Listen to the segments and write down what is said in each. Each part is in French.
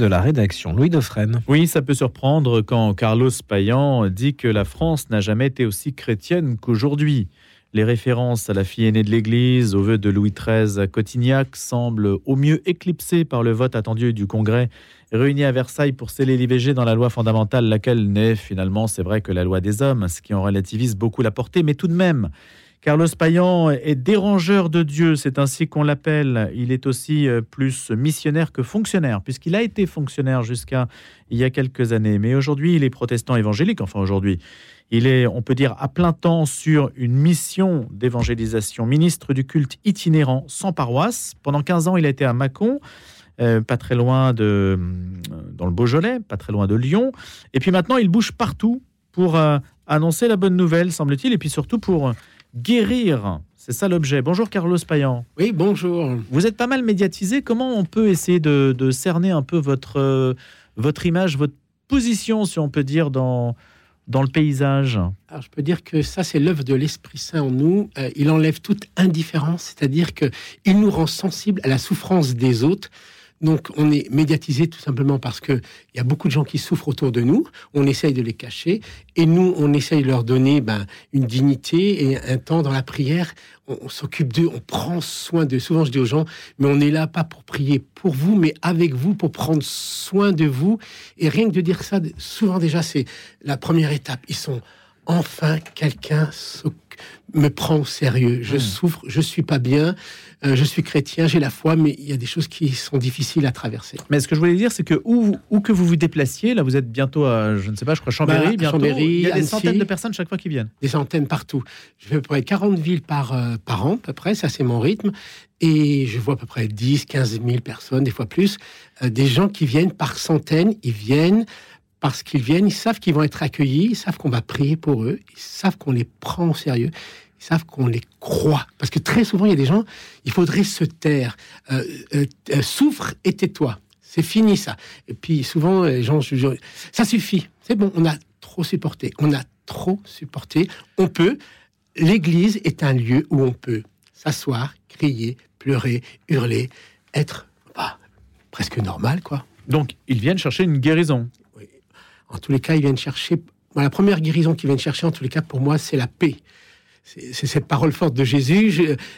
de la rédaction, Louis Dauphren. Oui, ça peut surprendre quand Carlos Payan dit que la France n'a jamais été aussi chrétienne qu'aujourd'hui. Les références à la fille aînée de l'Église, au vœu de Louis XIII à Cotignac, semblent au mieux éclipsées par le vote attendu du Congrès réuni à Versailles pour sceller l'IVG dans la loi fondamentale, laquelle n'est finalement, c'est vrai, que la loi des hommes, ce qui en relativise beaucoup la portée, mais tout de même. Carlos Payan est dérangeur de Dieu, c'est ainsi qu'on l'appelle. Il est aussi euh, plus missionnaire que fonctionnaire, puisqu'il a été fonctionnaire jusqu'à il y a quelques années. Mais aujourd'hui, il est protestant évangélique, enfin aujourd'hui. Il est, on peut dire, à plein temps sur une mission d'évangélisation, ministre du culte itinérant sans paroisse. Pendant 15 ans, il a été à Mâcon. Euh, pas très loin de, euh, dans le Beaujolais, pas très loin de Lyon. Et puis maintenant, il bouge partout pour annoncer la bonne nouvelle, semble-t-il, et puis surtout pour guérir. C'est ça l'objet. Bonjour Carlos Payan. Oui, bonjour. Vous êtes pas mal médiatisé. Comment on peut essayer de, cerner un peu votre, euh, votre image, votre position, si on peut dire, dans, dans le paysage? Alors, je peux dire que ça, c'est l'œuvre de l'Esprit Saint en nous. Euh, il enlève toute indifférence, c'est-à-dire qu'il nous rend sensibles à la souffrance des autres. Donc, on est médiatisé tout simplement parce qu'il y a beaucoup de gens qui souffrent autour de nous. On essaye de les cacher. Et nous, on essaye de leur donner ben, une dignité et un temps dans la prière. On, s'occupe d'eux, on prend soin d'eux. Souvent, je dis aux gens, mais on est là pas pour prier pour vous, mais avec vous, pour prendre soin de vous. Et rien que de dire ça, souvent déjà, c'est la première étape. Ils sont enfin quelqu'un me prend au sérieux. Je hmm. souffre, je suis pas bien, euh, je suis chrétien, j'ai la foi, mais il y a des choses qui sont difficiles à traverser. Mais ce que je voulais dire, c'est que où, où, que vous vous déplaciez, là vous êtes bientôt à, je ne sais pas, je crois Chambéry, bah, bientôt, il y a des centaines de personnes chaque fois qui viennent. Des centaines partout. Je fais à peu près 40 villes par, euh, par an, à peu près, ça c'est mon rythme. Et je vois à peu près 10, 15 000 personnes, des fois plus, euh, des gens qui viennent par centaines, ils viennent parce qu'ils viennent, ils savent qu'ils vont être accueillis, ils savent qu'on va prier pour eux, ils savent qu'on les prend au sérieux, ils savent qu'on les croit. Parce que très souvent, il y a des gens, il faudrait se taire. Euh, euh, euh, souffre et tais-toi. C'est fini ça. Et puis souvent, les gens, ça suffit. C'est bon, on a trop supporté. On a trop supporté. On peut. L'église est un lieu où on peut s'asseoir, crier, pleurer, hurler, être bah, presque normal, quoi. Donc, ils viennent chercher une guérison. En tous les cas, ils viennent chercher. la première guérison qu'ils viennent chercher, en tous les cas, pour moi, c'est la paix. C'est cette parole forte de Jésus,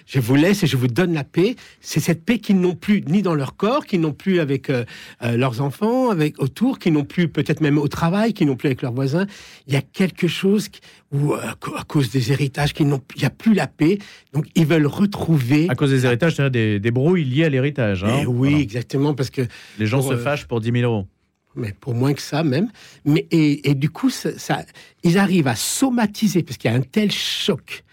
je, vous laisse et je vous donne la paix. C'est cette paix qu'ils n'ont plus ni dans leur corps, qu'ils n'ont plus avec euh, euh, leurs enfants, avec autour, qu'ils n'ont plus peut-être même au travail, qu'ils n'ont plus avec leurs voisins. Il y a quelque chose où, euh, à cause des héritages, qu'il il n'y a plus la paix. Donc ils veulent retrouver. À cause des héritages, c'est-à-dire des, des, brouilles liées à l'héritage. Hein. Eh oui, exactement, parce que les gens se fâchent pour 10 000 euros mais pour moins que ça même. Mais, et, du coup, ils arrivent à somatiser, parce qu'il y a un tel choc,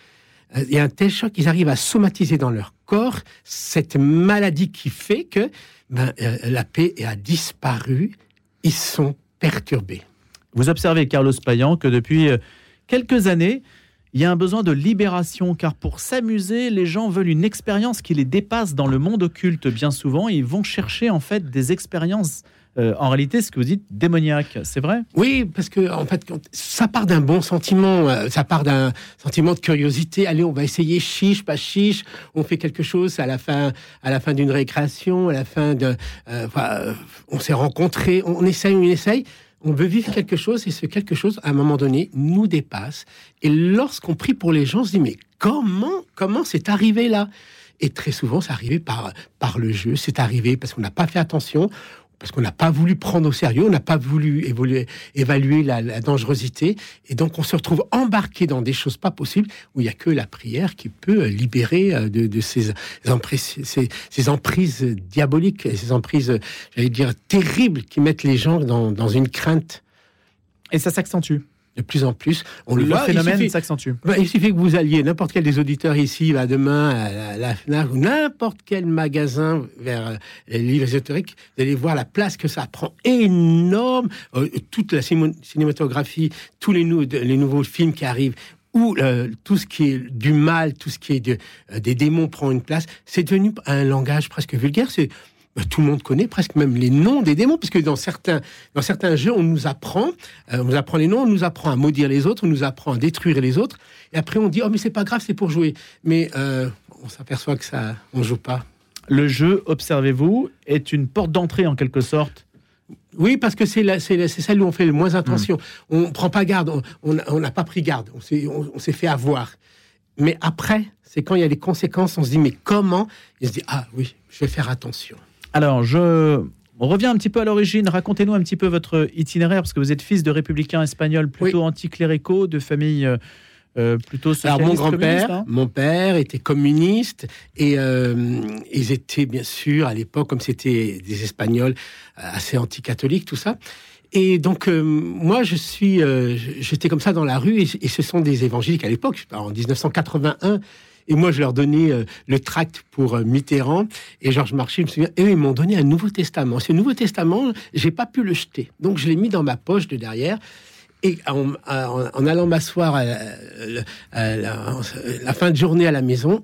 euh, il y a un tel choc, ils arrivent à somatiser dans leur corps cette maladie qui fait que ben, euh, la paix a disparu, ils sont perturbés. Vous observez, Carlos Payan, que depuis euh, quelques années, il y a un besoin de libération, car pour s'amuser, les gens veulent une expérience qui les dépasse dans le monde occulte bien souvent, ils vont chercher en fait des expériences euh, en réalité, ce que vous dites, démoniaque, c'est vrai? Oui, parce que en fait, ça part d'un bon sentiment, euh, ça part d'un sentiment de curiosité. Allez, on va essayer chiche, pas chiche. On fait quelque chose à la fin, à la fin d'une récréation, à la fin de, euh, on s'est rencontrés, on, essaye, on essaye. On veut vivre quelque chose et ce quelque chose, à un moment donné, nous dépasse. Et lorsqu'on prie pour les gens, on se dit mais comment, comment c'est arrivé là? Et très souvent, c'est arrivé par, par le jeu, c'est arrivé parce qu'on n'a pas fait attention, parce qu'on n'a pas voulu prendre au sérieux, on n'a pas voulu évoluer, évaluer la, dangerosité, et donc on se retrouve embarqué dans des choses pas possibles où il n'y a que la prière qui peut libérer euh, de, ces, emprises, ces, emprises diaboliques, ces emprises, j'allais dire, terribles qui mettent les gens dans une crainte. Et ça s'accentue de plus en plus. On le, voit, phénomène s'accentue. Bah, il suffit que vous alliez, n'importe quel des auditeurs ici, va demain à la, FNAC ou n'importe quel magasin vers euh, les livres ésotériques, vous allez voir la place que ça prend énorme. Euh, toute la cinématographie, tous les, les nouveaux films qui arrivent, où euh, tout ce qui est du mal, tout ce qui est de, des démons prend une place, c'est devenu un langage presque vulgaire. C'est tout le monde connaît presque même les noms des démons, parce que dans certains, dans certains jeux, on nous apprend, euh, on nous apprend les noms, on nous apprend à maudire les autres, on nous apprend à détruire les autres, et après on dit oh mais c'est pas grave, c'est pour jouer, mais euh, on s'aperçoit que ça, on joue pas. Le jeu, observez-vous, est une porte d'entrée en quelque sorte Oui, parce que c'est celle où on fait le moins attention. Hmm. On prend pas garde, on n'a pas pris garde, on s'est fait avoir. Mais après, c'est quand il y a des conséquences, on se dit, mais comment? Il se dit, ah oui, je vais faire attention. Alors, je on revient un petit peu à l'origine. Racontez-nous un petit peu votre itinéraire, parce que vous êtes fils de républicains espagnols plutôt anticléricaux, de famille euh, euh, plutôt Alors mon grand-père, hein mon père était communiste et euh, ils étaient bien sûr à l'époque, comme c'était des Espagnols assez anticatholiques, tout ça. Et donc moi je suis, j'étais comme ça dans la rue et, et, ce sont des évangéliques à l'époque. En 1981, et moi, je leur donnais euh, le tract pour euh, Mitterrand. Et Georges Marchais, je me souviens, et ils m'ont donné un Nouveau Testament. Ce Nouveau Testament, j'ai pas pu le jeter. Donc, je l'ai mis dans ma poche de derrière. Et en, allant m'asseoir à, la fin de journée à la maison,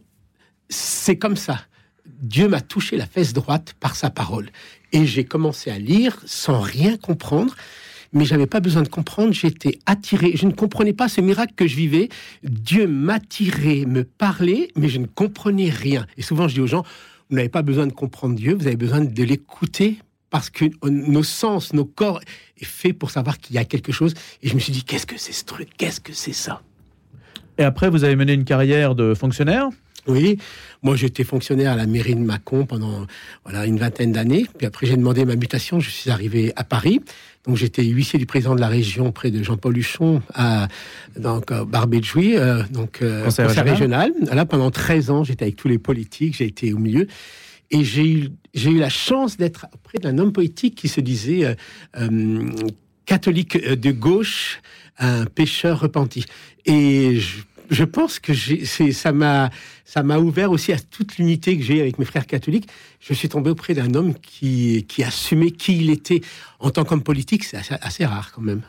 c'est comme ça. Dieu m'a touché la fesse droite par sa parole. Et j'ai commencé à lire sans rien comprendre mais j'avais pas besoin de comprendre, j'étais attiré, je ne comprenais pas ce miracle que je vivais. Dieu m'attirait, me parlait, mais je ne comprenais rien. Et souvent, je dis aux gens, vous n'avez pas besoin de comprendre Dieu, vous avez besoin de l'écouter parce que nos sens, nos corps est fait pour savoir qu'il y a quelque chose. Et je me suis dit, qu'est-ce que c'est ce truc? Qu'est-ce que c'est ça? Et après, vous avez mené une carrière de fonctionnaire oui, moi j'étais fonctionnaire à la mairie de Mâcon pendant voilà une vingtaine d'années. Puis après j'ai demandé ma mutation, je suis arrivé à Paris. Donc j'étais huissier du président de la région près de Jean-Paul Huchon à donc Barbé de Jouy, euh, donc euh, conseil, régional. Là pendant 13 ans, j'étais avec tous les politiques, j'ai été au milieu et j'ai eu j'ai eu la chance d'être auprès d'un homme politique qui se disait euh, euh catholique de gauche, un pécheur repenti. Et je je pense que ça m'a ça m'a ouvert aussi à toute l'unité que j'ai avec mes frères catholiques. Je suis tombé auprès d'un homme qui qui assumait qui il était en tant qu'homme politique. C'est assez, rare quand même.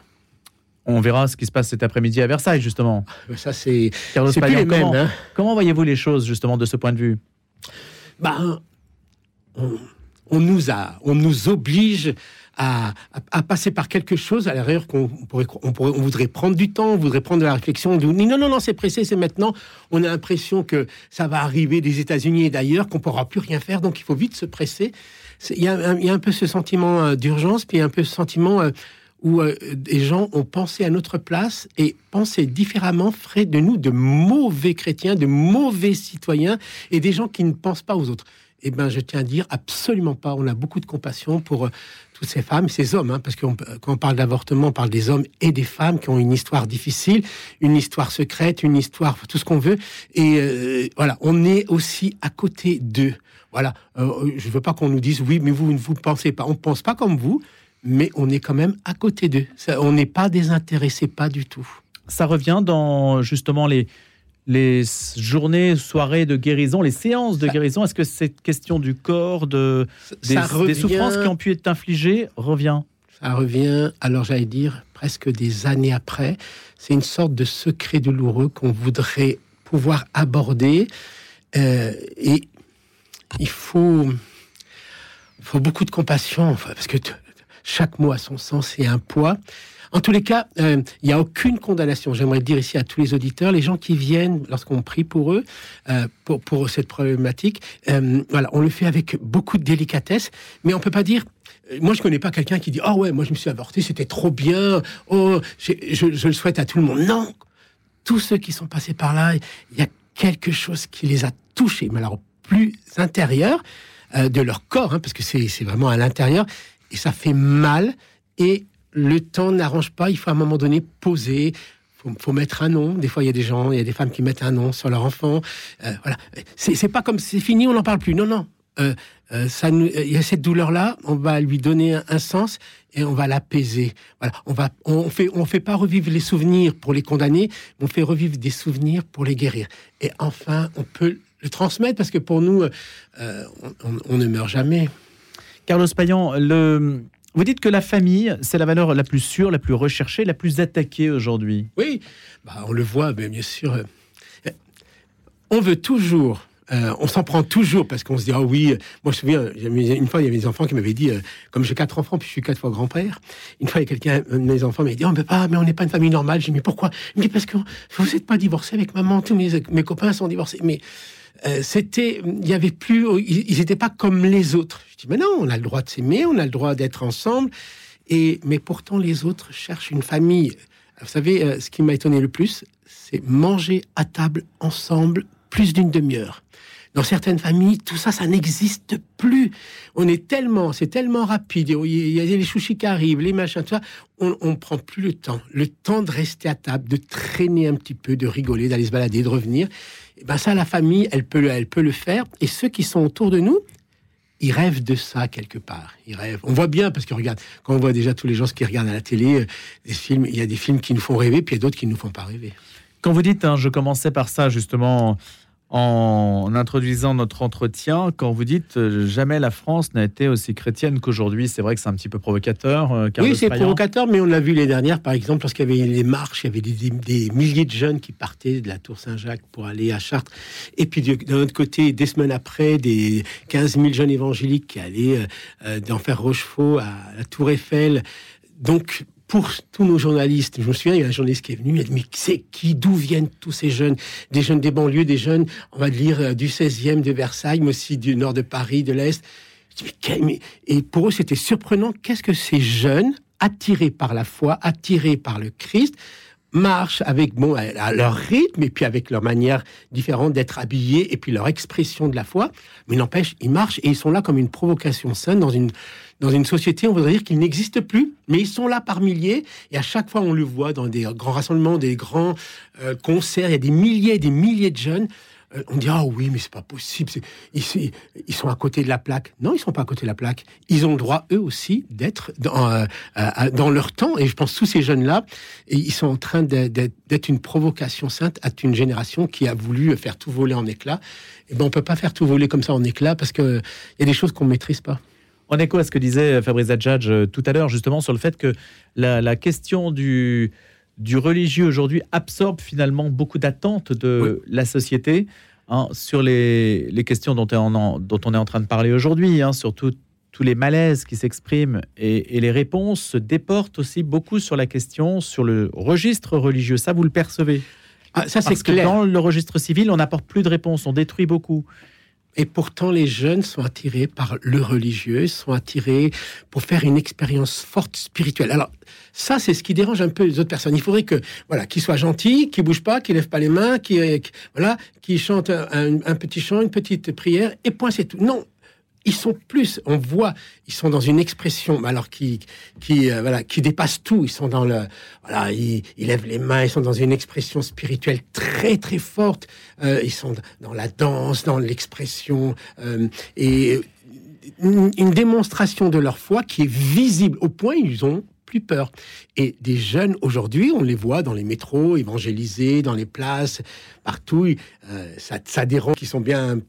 On verra ce qui se passe cet après-midi à Versailles, justement. Ça, c'est plus les mêmes. Hein. Comment, voyez-vous les choses, justement, de ce point de vue? Ben, on, nous a, on nous oblige à, passer par quelque chose à l'arrière qu'on pourrait, on pourrait, on voudrait prendre du temps, on voudrait prendre de la réflexion. On dit non, non, non, c'est pressé, c'est maintenant. On a l'impression que ça va arriver des États-Unis et d'ailleurs, qu'on pourra plus rien faire, donc il faut vite se presser. Il y, a un peu ce sentiment euh, d'urgence, puis un peu ce sentiment euh, où euh, des gens ont pensé à notre place et pensé différemment, ferait de nous de mauvais chrétiens, de mauvais citoyens et des gens qui ne pensent pas aux autres. Eh ben, je tiens à dire absolument pas. On a beaucoup de compassion pour toutes ces femmes, ces hommes, hein, parce que quand on parle d'avortement, on parle des hommes et des femmes qui ont une histoire difficile, une histoire secrète, une histoire, tout ce qu'on veut. Et euh, voilà, on est aussi à côté d'eux. Voilà, euh, je veux pas qu'on nous dise oui, mais vous ne vous pensez pas. On ne pense pas comme vous, mais on est quand même à côté d'eux. On n'est pas désintéressé, pas du tout. Ça revient dans justement les les journées, soirées de guérison, les séances de guérison, est-ce que cette question du corps, de, des, souffrances qui ont pu être infligées revient Ça revient, alors j'allais dire, presque des années après. C'est une sorte de secret douloureux qu'on voudrait pouvoir aborder. Euh, et il faut, faut beaucoup de compassion, parce que chaque mot a son sens et un poids. En tous les cas, euh, il n'y a aucune condamnation. J'aimerais dire ici à tous les auditeurs, les gens qui viennent lorsqu'on prie pour eux, euh, pour, cette problématique, euh, voilà, on le fait avec beaucoup de délicatesse, mais on peut pas dire moi, je connais pas quelqu'un qui dit Oh ouais, moi je me suis avorté, c'était trop bien. Oh, je, je, le souhaite à tout le monde. Non, tous ceux qui sont passés par là, il y a quelque chose qui les a touchés, mais alors plus intérieur de leur corps, hein, parce que c'est vraiment à l'intérieur, et ça fait mal. Et le temps n'arrange pas. Il faut à un moment donné poser. Faut, faut mettre un nom. Des fois, il y a des gens, il y a des femmes qui mettent un nom sur leur enfant. Euh, voilà. C'est pas comme c'est fini, on n'en parle plus. Non, non. Euh, euh, il y a cette douleur-là. On va lui donner un, sens et on va l'apaiser. On va, on fait, fait pas revivre les souvenirs pour les condamner. On fait revivre des souvenirs pour les guérir. Et enfin, on peut le transmettre parce que pour nous, on, on ne meurt jamais. Carlos Payan, le, vous dites que la famille, c'est la valeur la plus sûre, la plus recherchée, la plus attaquée aujourd'hui. Oui, bah, on le voit, bien sûr. Euh, on veut toujours euh, on s'en prend toujours parce qu'on se dit ah oui moi je me souviens une fois il y avait des enfants qui m'avaient dit euh, comme j'ai quatre enfants puis je suis quatre fois grand-père une fois il y a quelqu'un de mes enfants m'avait dit oh, pas mais on n'est pas une famille normale j'ai dit mais pourquoi? Il me dit parce que vous n'êtes pas divorcé avec maman tous mes, copains sont divorcés mais euh, c'était, il y avait plus, ils n'étaient pas comme les autres. Je dis, mais non, on a le droit de s'aimer, on a le droit d'être ensemble. Et, mais pourtant, les autres cherchent une famille. Vous savez, euh, ce qui m'a étonné le plus, c'est manger à table ensemble plus d'une demi-heure. Dans certaines familles, tout ça, ça n'existe plus. On est tellement, c'est tellement rapide. Il y a les chouchis qui arrivent, les machins, tout ça. On, on prend plus le temps, le temps de rester à table, de traîner un petit peu, de rigoler, d'aller se balader, de revenir. Et ben ça, la famille, elle peut, elle peut le faire. Et ceux qui sont autour de nous, ils rêvent de ça quelque part. Ils rêvent. On voit bien parce que regarde, quand on voit déjà tous les gens qui regardent à la télé, euh, des films, il y a des films qui nous font rêver, puis il y a d'autres qui ne nous font pas rêver. Quand vous dites, hein, je commençais par ça justement en introduisant notre entretien, quand vous dites euh, jamais la France n'a été aussi chrétienne qu'aujourd'hui, c'est vrai que c'est un petit peu provocateur. Euh, oui, c'est provocateur, mais on l'a vu les dernières, par exemple, lorsqu'il y avait les marches, il y avait des, milliers de jeunes qui partaient de la Tour Saint-Jacques pour aller à Chartres. Et puis d'un autre côté, des semaines après, des 15 000 jeunes évangéliques qui allaient euh, d'Enfer Rochefort à la Tour Eiffel. Donc, pour tous nos journalistes, je me souviens, il y a un journaliste qui est venu, il a dit, mais c'est qui, d'où viennent tous ces jeunes? Des jeunes des banlieues, des jeunes, on va dire, euh, du 16e, de Versailles, mais aussi du nord de Paris, de l'Est. Et pour eux, c'était surprenant. Qu'est-ce que ces jeunes, attirés par la foi, attirés par le Christ, marchent avec bon à leur rythme et puis avec leur manière différente d'être habillés et puis leur expression de la foi. Mais n'empêche, ils marchent et ils sont là comme une provocation saine dans une dans une société, on voudrait dire qu'ils n'existent plus, mais ils sont là par milliers. Et à chaque fois, on le voit dans des grands rassemblements, des grands euh, concerts, il y a des milliers et des milliers de jeunes. Euh, on dit ah oui, mais c'est pas possible. Ils, ils, sont à côté de la plaque. Non, ils sont pas à côté de la plaque. Ils ont le droit eux aussi d'être dans, euh, dans leur temps. Et je pense tous ces jeunes-là, ils sont en train d'être une provocation sainte à une génération qui a voulu faire tout voler en éclats. Et ben on peut pas faire tout voler comme ça en éclats parce que il y a des choses qu'on maîtrise pas. En écho à ce que disait Fabrice Adjadj euh, tout à l'heure, justement, sur le fait que la, question du, du religieux aujourd'hui absorbe finalement beaucoup d'attentes de la société hein, sur les, les, questions dont, on, dont on est en train de parler aujourd'hui, hein, surtout tous les malaises qui s'expriment et, les réponses se déportent aussi beaucoup sur la question, sur le registre religieux. Ça, vous le percevez? Ah, ça, c'est clair. dans le registre civil, on n'apporte plus de réponses, on détruit beaucoup. Et pourtant, les jeunes sont attirés par le religieux, sont attirés pour faire une expérience forte spirituelle. Alors, ça, c'est ce qui dérange un peu les autres personnes. Il faudrait que, voilà, qu'ils soient gentils, qu'ils bougent pas, qu'ils lèvent pas les mains, qu'ils, voilà, qu'ils chantent un, un, petit chant, une petite prière, et point, c'est tout. Non, ils sont plus, on voit, ils sont dans une expression, alors qui, qui, euh, voilà, qui dépasse tout. Ils sont dans le, voilà, ils, lèvent les mains, ils sont dans une expression spirituelle très très forte. Euh, ils sont dans la danse, dans l'expression euh, et une, démonstration de leur foi qui est visible au point où ils ont plus peur. Et des jeunes aujourd'hui, on les voit dans les métros, évangélisés, dans les places, partout. ça, ça dérange, qui sont bien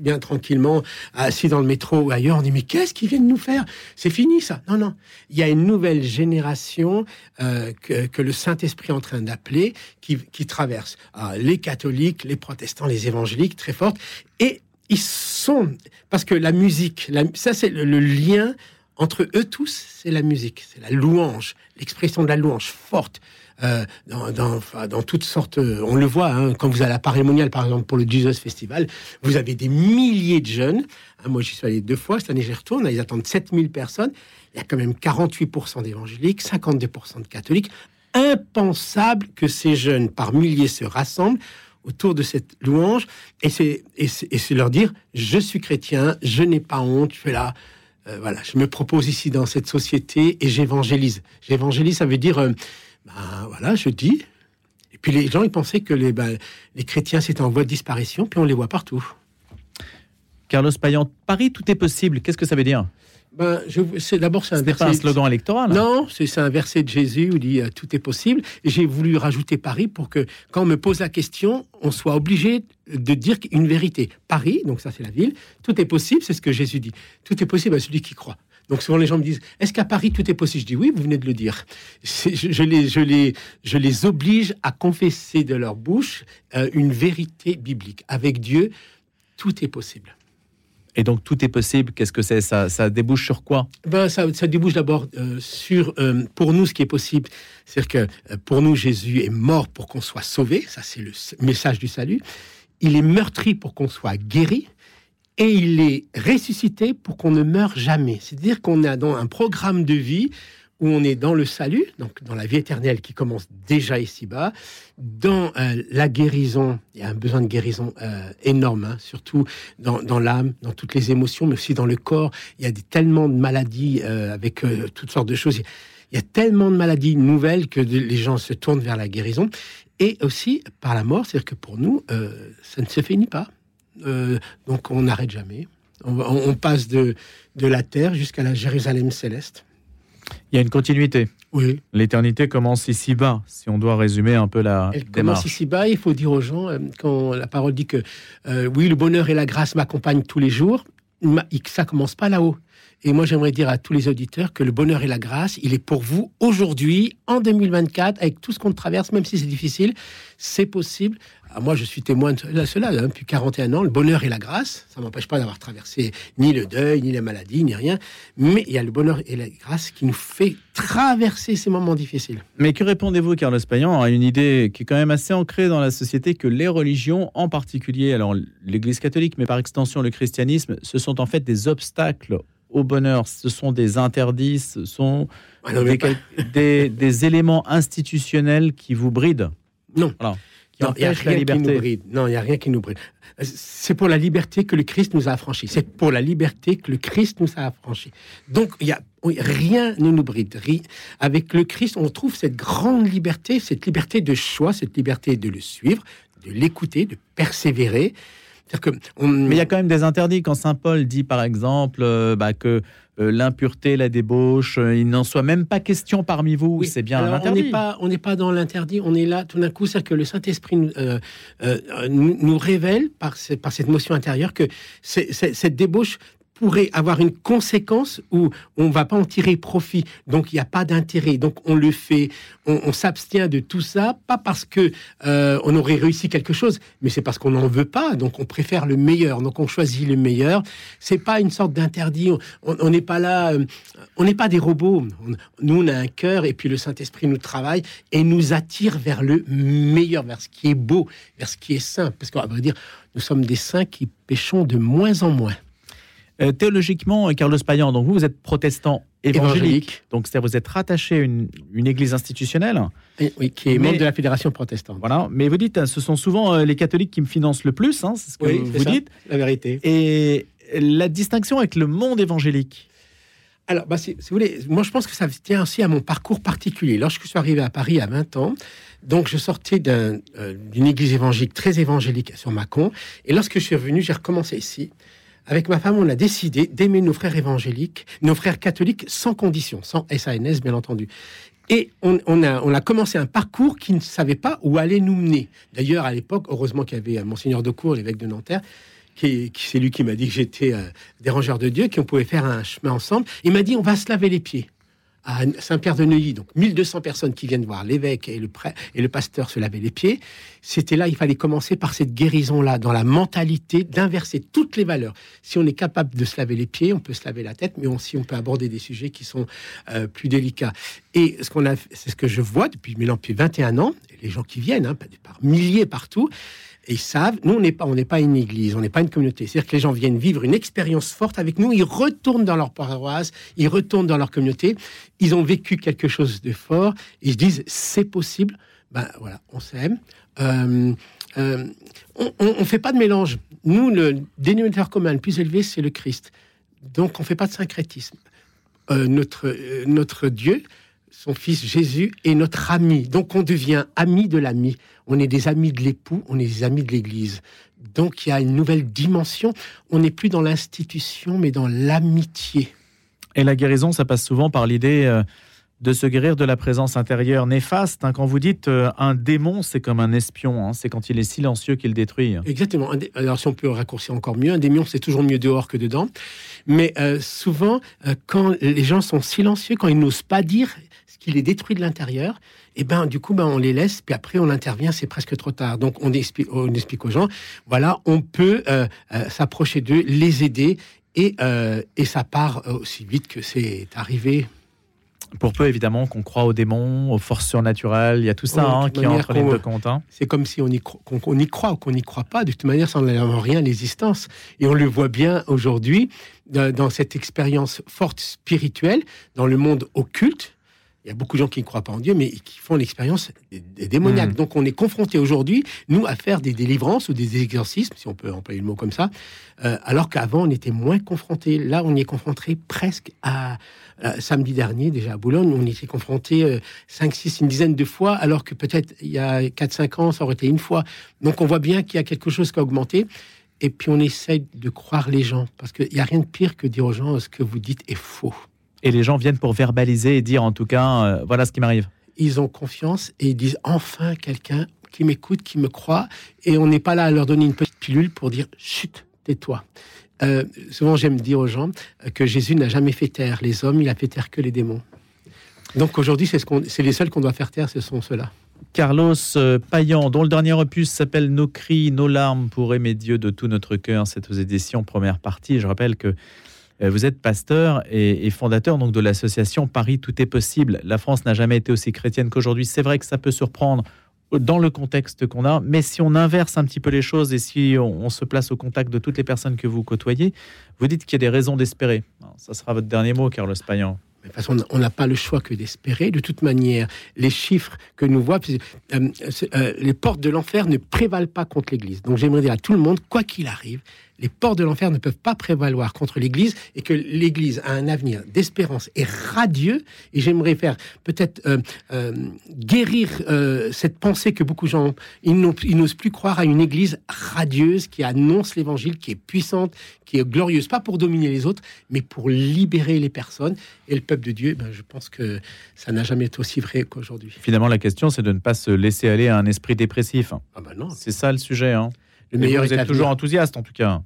bien tranquillement assis dans le métro ou ailleurs. On dit mais qu'est-ce qu'ils viennent nous faire? C'est fini ça. Non non, il y a une nouvelle génération euh, que, le Saint Esprit est en train d'appeler qui, traverse ah, les catholiques, les protestants, les évangéliques très fortes et ils sont parce que la musique, ça c'est le lien entre eux tous, c'est la musique, c'est la louange, l'expression de la louange forte. Euh, dans, toutes sortes. On le voit hein, quand vous allez à Paris Monial, par exemple, pour le Jesus Festival, vous avez des milliers de jeunes. Hein, moi, j'y suis allé deux fois. Cette année, j'y retourne. Ils attendent 7000 personnes. Il y a quand même 48% d'évangéliques, 52% de catholiques. Impensable que ces jeunes, par milliers, se rassemblent autour de cette louange et c'est leur dire je suis chrétien, je n'ai pas honte, je fais là. Euh, voilà, je me propose ici dans cette société et j'évangélise. J'évangélise, ça veut dire euh, ben voilà, je dis. Et puis les gens, ils pensaient que les, ben, les chrétiens c'était en voie de disparition, puis on les voit partout. Carlos Payan, Paris, tout est possible. Qu'est-ce que ça veut dire? Ben, c'est d'abord c'est un verset. pas un slogan électoral. Non, c'est un verset de Jésus où il dit euh, tout est possible. Et j'ai voulu rajouter Paris pour que quand on me pose la question, on soit obligé de dire une vérité. Paris, donc ça c'est la ville, tout est possible, c'est ce que Jésus dit. Tout est possible à celui qui croit. Donc souvent les gens me disent Est-ce qu'à Paris tout est possible? Je dis Oui, vous venez de le dire. Je, les, je, les, je les oblige à confesser de leur bouche euh, une vérité biblique. Avec Dieu, tout est possible. Et donc tout est possible. Qu'est-ce que c'est? Ça, ça débouche sur quoi? Ben, ça, ça débouche d'abord euh, sur, euh, pour nous, ce qui est possible. C'est-à-dire que pour nous, Jésus est mort pour qu'on soit sauvé. Ça, c'est le message du salut. Il est meurtri pour qu'on soit guéri et il est ressuscité pour qu'on ne meure jamais. C'est-à-dire qu'on a dans un programme de vie où on est dans le salut, donc dans la vie éternelle qui commence déjà ici-bas, dans euh, la guérison, il y a un besoin de guérison euh, énorme, hein, surtout dans, l'âme, dans toutes les émotions, mais aussi dans le corps. Il y a tellement de maladies euh, avec toutes sortes de choses. Il y a tellement de maladies nouvelles que les gens se tournent vers la guérison. Et aussi par la mort, c'est-à-dire que pour nous, ça ne se finit pas. Donc on n'arrête jamais. On, on, passe de, de la terre jusqu'à la Jérusalem céleste. Il y a une continuité. Oui. L'éternité commence ici-bas, si on doit résumer un peu la Elle commence ici-bas. Il faut dire aux gens, euh, quand la parole dit que euh, oui, le bonheur et la grâce m'accompagnent tous les jours, ça commence pas là-haut. Et moi, j'aimerais dire à tous les auditeurs que le bonheur et la grâce, il est pour vous aujourd'hui, en 2024, avec tout ce qu'on traverse, même si c'est difficile, c'est possible. Ah, moi, je suis témoin de cela hein, depuis 41 ans. Le bonheur et la grâce, ça m'empêche pas d'avoir traversé ni le deuil, ni les maladies, ni rien. Mais il y a le bonheur et la grâce qui nous fait traverser ces moments difficiles. Mais que répondez-vous, Carlos Payan, à une idée qui est quand même assez ancrée dans la société que les religions, en particulier, alors l'Église catholique, mais par extension le christianisme, ce sont en fait des obstacles au bonheur, ce sont des interdits, ce sont ah des, des, éléments institutionnels qui vous brident. Non. non, il n'y a rien qui nous bride. Non, il a rien qui nous bride. C'est pour la liberté que le Christ nous a affranchis. C'est pour la liberté que le Christ nous a affranchis. Donc, il y a rien ne nous bride. Avec le Christ, on trouve cette grande liberté, cette liberté de choix, cette liberté de le suivre, de l'écouter, de persévérer. Mais il y a quand même des interdits. Quand Saint Paul dit, par exemple, euh, bah, que euh, l'impureté, la débauche, euh, il n'en soit même pas question parmi vous, c'est bien un interdit. On n'est pas, dans l'interdit, on est là tout d'un coup, c'est que le Saint-Esprit nous, révèle par, par cette motion intérieure que cette débauche pourrait avoir une conséquence où on va pas en tirer profit. Donc il n'y a pas d'intérêt. Donc on le fait, on, s'abstient de tout ça, pas parce que euh, on aurait réussi quelque chose, mais c'est parce qu'on n'en veut pas. Donc on préfère le meilleur. Donc on choisit le meilleur. C'est pas une sorte d'interdit. On n'est pas là, euh, on n'est pas des robots. nous on a un cœur et puis le Saint Esprit nous travaille et nous attire vers le meilleur, vers ce qui est beau, vers ce qui est saint. Parce qu'on va dire, nous sommes des saints qui péchons de moins en moins. Euh, théologiquement, Carlos Payan, donc vous, vous êtes protestant évangélique, donc c'est-à-dire vous êtes rattaché à une, église institutionnelle. Oui, qui est membre de la Fédération protestante. Voilà, mais vous dites, ce sont souvent euh, les catholiques qui me financent le plus, hein, c'est ce que vous dites. La vérité. Et la distinction avec le monde évangélique? Alors, bah, si, vous voulez, moi je pense que ça tient aussi à mon parcours particulier. Lorsque je suis arrivé à Paris à 20 ans, donc je sortais euh, d'une église évangélique très évangélique sur Mâcon, et lorsque je suis revenu, j'ai recommencé ici avec ma femme, on a décidé d'aimer nos frères évangéliques, nos frères catholiques sans condition, sans SANS bien entendu. Et on, a, on a commencé un parcours qui ne savait pas où allait nous mener. D'ailleurs, à l'époque, heureusement qu'il y avait euh, Monseigneur de Cour, l'évêque de Nanterre, qui, c'est lui qui m'a dit que j'étais euh, dérangeur de Dieu, qu'on pouvait faire un chemin ensemble. Il m'a dit, on va se laver les pieds à Saint-Pierre-de-Neuilly, donc 1200 personnes qui viennent voir l'évêque et le, et le pasteur se laver les pieds. C'était là, il fallait commencer par cette guérison-là, dans la mentalité d'inverser toutes les valeurs. Si on est capable de se laver les pieds, on peut se laver la tête, mais aussi on peut aborder des sujets qui sont euh, plus délicats. Et ce qu'on a, c'est ce que je vois depuis, depuis 21 ans, les gens qui viennent, hein, par milliers partout, et ils savent, nous, on n'est pas, pas une église, on n'est pas une communauté. C'est-à-dire que les gens viennent vivre une expérience forte avec nous, ils retournent dans leur paroisse, ils retournent dans leur communauté, ils ont vécu quelque chose de fort, ils se disent, c'est possible. Ben voilà, on s'aime. Euh, euh, on ne fait pas de mélange. Nous, le dénominateur commun le plus élevé, c'est le Christ. Donc, on ne fait pas de syncrétisme. Euh, notre, notre Dieu, son fils Jésus est notre ami. Donc on devient ami de l'ami. On est des amis de l'époux, on est des amis de l'Église. Donc il y a une nouvelle dimension. On n'est plus dans l'institution, mais dans l'amitié. Et la guérison, ça passe souvent par l'idée euh, de se guérir de la présence intérieure néfaste. Hein. Quand vous dites euh, un démon, c'est comme un espion, hein. c'est quand il est silencieux qu'il détruit. Exactement. Alors si on peut raccourcir encore mieux, un démon, c'est toujours mieux dehors que dedans. Mais euh, souvent, quand les gens sont silencieux, quand ils n'osent pas dire, qui les détruit de l'intérieur, et ben du coup ben on les laisse, puis après on intervient, c'est presque trop tard. Donc on explique, on explique aux gens, voilà, on peut euh, euh, s'approcher d'eux, les aider, et, euh, et ça part aussi vite que c'est arrivé. Pour peu évidemment qu'on croit aux démons, aux forces surnaturelles, il y a tout ça hein, qui entre les deux comptes. Hein. C'est comme si on y, on y croit ou qu'on n'y croit pas. De toute manière, ça n'enlève rien l'existence. Et on le voit bien aujourd'hui dans cette expérience forte spirituelle, dans le monde occulte il y a beaucoup de gens qui ne croient pas en Dieu, mais qui font l'expérience des, démoniaques. Mmh. Donc on est confronté aujourd'hui, nous, à faire des délivrances ou des exorcismes, si on peut employer le mot comme ça, euh, alors qu'avant on était moins confronté. Là, on y est confronté presque à, samedi dernier, déjà à Boulogne, on y était confronté 5, 6, une dizaine de fois, alors que peut-être il y a 4-5 ans, ça aurait été une fois. Donc on voit bien qu'il y a quelque chose qui a augmenté et puis on essaye de croire les gens, parce qu'il n'y a rien de pire que dire aux gens ce que vous dites est faux. Et les gens viennent pour verbaliser et dire en tout cas, euh, voilà ce qui m'arrive. Ils ont confiance et ils disent enfin quelqu'un qui m'écoute, qui me croit, et on n'est pas là à leur donner une petite pilule pour dire chut, tais-toi. Euh, souvent, j'aime dire aux gens que Jésus n'a jamais fait taire les hommes, il a fait taire que les démons. Donc aujourd'hui, c'est ce les seuls qu'on doit faire taire, ce sont ceux-là. Carlos euh, Payan, dont le dernier opus s'appelle Nos cris, nos larmes pour aimer Dieu de tout notre cœur. C'est aux éditions première partie. Je rappelle que vous êtes pasteur et, fondateur donc de l'association Paris Tout est possible. La France n'a jamais été aussi chrétienne qu'aujourd'hui. C'est vrai que ça peut surprendre dans le contexte qu'on a, mais si on inverse un petit peu les choses et si on, se place au contact de toutes les personnes que vous côtoyez, vous dites qu'il y a des raisons d'espérer. Ça sera votre dernier mot, Carlos Payan. De toute façon, on n'a pas le choix que d'espérer. De toute manière, les chiffres que nous voyons, euh, euh, les portes de l'enfer ne prévalent pas contre l'Église. Donc j'aimerais dire à tout le monde, quoi qu'il arrive, les portes de l'enfer ne peuvent pas prévaloir contre l'Église et que l'Église a un avenir d'espérance et radieux. Et j'aimerais faire peut-être euh, euh, guérir euh, cette pensée que beaucoup de gens ils n'osent plus croire à une Église radieuse qui annonce l'Évangile, qui est puissante, qui est glorieuse, pas pour dominer les autres, mais pour libérer les personnes et le peuple de Dieu. Ben, je pense que ça n'a jamais été aussi vrai qu'aujourd'hui. Finalement, la question, c'est de ne pas se laisser aller à un esprit dépressif. Ah ben non. C'est ça le sujet. Hein le meilleur vous êtes toujours enthousiaste en tout cas.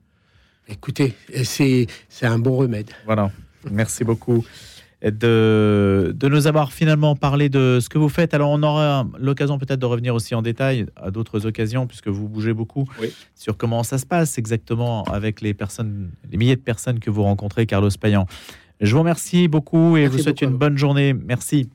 Écoutez, c'est un bon remède. Voilà. Merci beaucoup de, de, nous avoir finalement parlé de ce que vous faites. Alors, on aura l'occasion peut-être de revenir aussi en détail à d'autres occasions, puisque vous bougez beaucoup, sur comment ça se passe exactement avec les personnes, les milliers de personnes que vous rencontrez, Carlos Payan. Je vous remercie beaucoup et je vous souhaite une bonne journée. Merci.